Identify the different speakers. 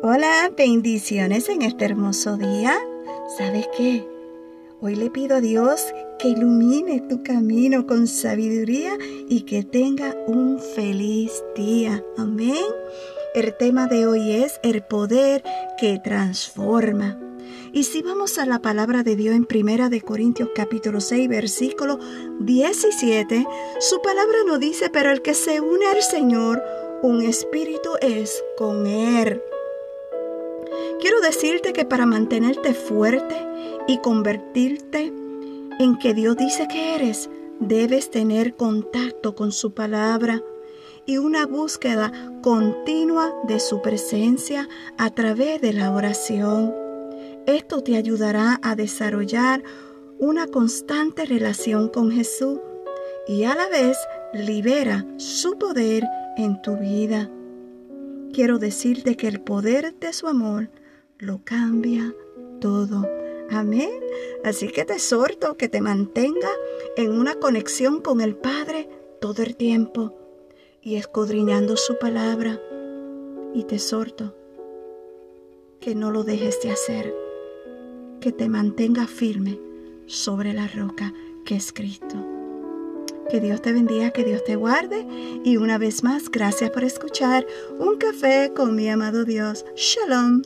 Speaker 1: Hola, bendiciones en este hermoso día. ¿Sabes qué? Hoy le pido a Dios que ilumine tu camino con sabiduría y que tenga un feliz día. Amén. El tema de hoy es el poder que transforma. Y si vamos a la palabra de Dios en Primera de Corintios capítulo 6 versículo 17, su palabra nos dice, pero el que se une al Señor, un espíritu es con él. Quiero decirte que para mantenerte fuerte y convertirte en que Dios dice que eres, debes tener contacto con su palabra y una búsqueda continua de su presencia a través de la oración. Esto te ayudará a desarrollar una constante relación con Jesús y a la vez libera su poder en tu vida. Quiero decirte que el poder de su amor lo cambia todo. Amén. Así que te exhorto que te mantenga en una conexión con el Padre todo el tiempo y escudriñando su palabra. Y te exhorto que no lo dejes de hacer, que te mantenga firme sobre la roca que es Cristo. Que Dios te bendiga, que Dios te guarde. Y una vez más, gracias por escuchar Un café con mi amado Dios. Shalom.